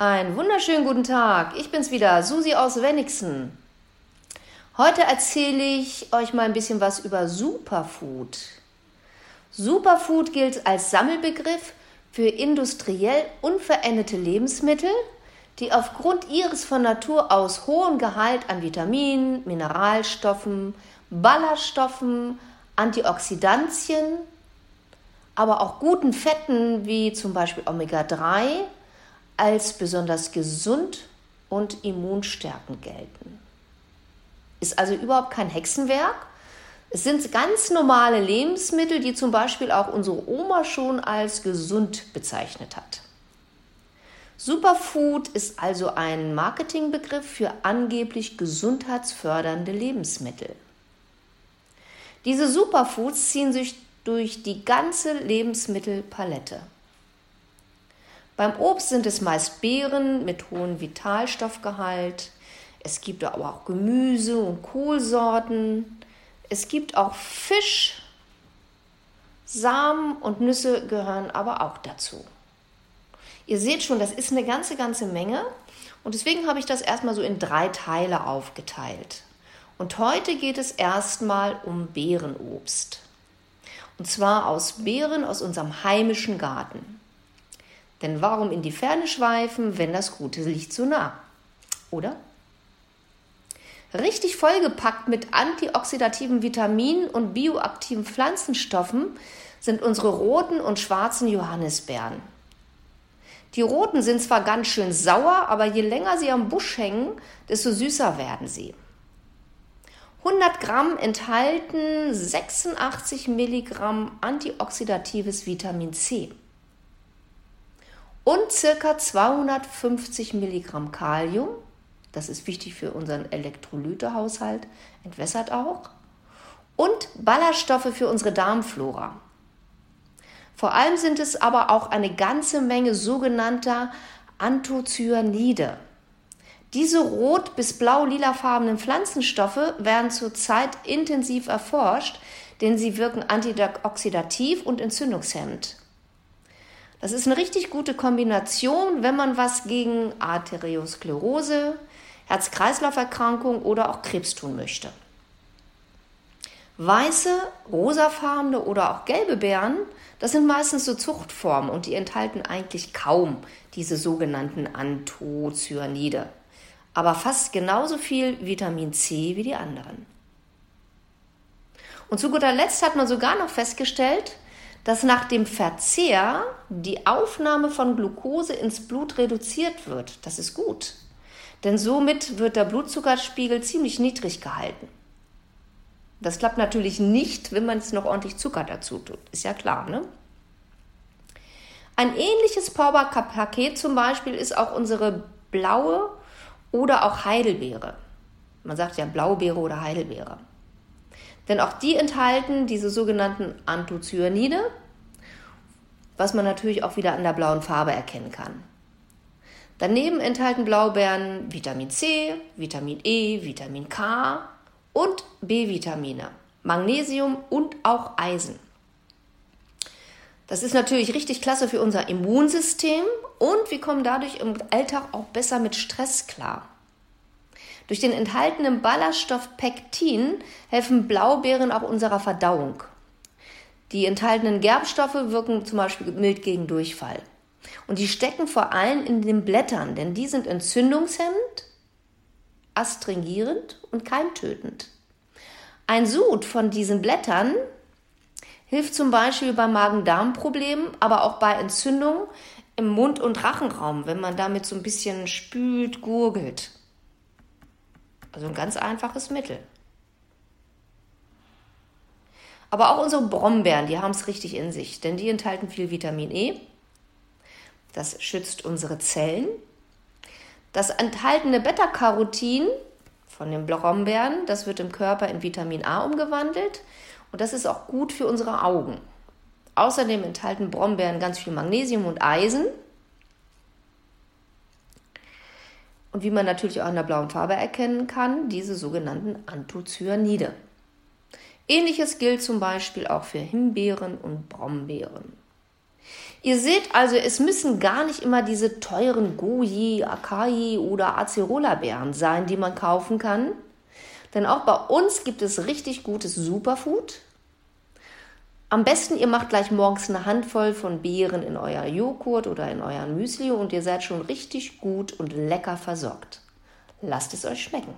Einen wunderschönen guten Tag. Ich bin's wieder, Susi aus Wenigsen. Heute erzähle ich euch mal ein bisschen was über Superfood. Superfood gilt als Sammelbegriff für industriell unveränderte Lebensmittel, die aufgrund ihres von Natur aus hohen Gehalt an Vitaminen, Mineralstoffen, Ballaststoffen, Antioxidantien, aber auch guten Fetten wie zum Beispiel Omega-3 als besonders gesund und immunstärkend gelten. Ist also überhaupt kein Hexenwerk. Es sind ganz normale Lebensmittel, die zum Beispiel auch unsere Oma schon als gesund bezeichnet hat. Superfood ist also ein Marketingbegriff für angeblich gesundheitsfördernde Lebensmittel. Diese Superfoods ziehen sich durch die ganze Lebensmittelpalette. Beim Obst sind es meist Beeren mit hohem Vitalstoffgehalt. Es gibt aber auch Gemüse und Kohlsorten. Es gibt auch Fisch. Samen und Nüsse gehören aber auch dazu. Ihr seht schon, das ist eine ganze, ganze Menge. Und deswegen habe ich das erstmal so in drei Teile aufgeteilt. Und heute geht es erstmal um Beerenobst. Und zwar aus Beeren aus unserem heimischen Garten. Denn warum in die Ferne schweifen, wenn das Gute liegt so nah? Oder? Richtig vollgepackt mit antioxidativen Vitaminen und bioaktiven Pflanzenstoffen sind unsere roten und schwarzen Johannisbeeren. Die roten sind zwar ganz schön sauer, aber je länger sie am Busch hängen, desto süßer werden sie. 100 Gramm enthalten 86 Milligramm antioxidatives Vitamin C und circa 250 Milligramm Kalium. Das ist wichtig für unseren Elektrolytehaushalt, entwässert auch. Und Ballaststoffe für unsere Darmflora. Vor allem sind es aber auch eine ganze Menge sogenannter Anthocyanide. Diese rot- bis blau-lilafarbenen Pflanzenstoffe werden zurzeit intensiv erforscht, denn sie wirken antioxidativ und entzündungshemmend. Das ist eine richtig gute Kombination, wenn man was gegen Arteriosklerose, Herz-Kreislauf-Erkrankung oder auch Krebs tun möchte. Weiße, rosafarbene oder auch gelbe Beeren, das sind meistens so Zuchtformen und die enthalten eigentlich kaum diese sogenannten Anthocyanide, aber fast genauso viel Vitamin C wie die anderen. Und zu guter Letzt hat man sogar noch festgestellt, dass nach dem Verzehr die Aufnahme von Glucose ins Blut reduziert wird. Das ist gut, denn somit wird der Blutzuckerspiegel ziemlich niedrig gehalten. Das klappt natürlich nicht, wenn man jetzt noch ordentlich Zucker dazu tut. Ist ja klar, ne? Ein ähnliches Powerpaket zum Beispiel ist auch unsere blaue oder auch Heidelbeere. Man sagt ja Blaubeere oder Heidelbeere. Denn auch die enthalten diese sogenannten Anthocyanide, was man natürlich auch wieder an der blauen Farbe erkennen kann. Daneben enthalten Blaubeeren Vitamin C, Vitamin E, Vitamin K und B-Vitamine, Magnesium und auch Eisen. Das ist natürlich richtig klasse für unser Immunsystem und wir kommen dadurch im Alltag auch besser mit Stress klar. Durch den enthaltenen Ballaststoff Pektin helfen Blaubeeren auch unserer Verdauung. Die enthaltenen Gerbstoffe wirken zum Beispiel mild gegen Durchfall. Und die stecken vor allem in den Blättern, denn die sind entzündungshemmend, astringierend und keimtötend. Ein Sud von diesen Blättern hilft zum Beispiel bei Magen-Darm-Problemen, aber auch bei Entzündungen im Mund- und Rachenraum, wenn man damit so ein bisschen spült, gurgelt. Also ein ganz einfaches Mittel. Aber auch unsere Brombeeren, die haben es richtig in sich, denn die enthalten viel Vitamin E. Das schützt unsere Zellen. Das enthaltene Beta-Carotin von den Brombeeren, das wird im Körper in Vitamin A umgewandelt und das ist auch gut für unsere Augen. Außerdem enthalten Brombeeren ganz viel Magnesium und Eisen. Und wie man natürlich auch in der blauen Farbe erkennen kann, diese sogenannten Anthocyanide. Ähnliches gilt zum Beispiel auch für Himbeeren und Brombeeren. Ihr seht also, es müssen gar nicht immer diese teuren Goji, Akai oder Acerola-Beeren sein, die man kaufen kann. Denn auch bei uns gibt es richtig gutes Superfood. Am besten, ihr macht gleich morgens eine Handvoll von Beeren in euer Joghurt oder in euren Müsli und ihr seid schon richtig gut und lecker versorgt. Lasst es euch schmecken.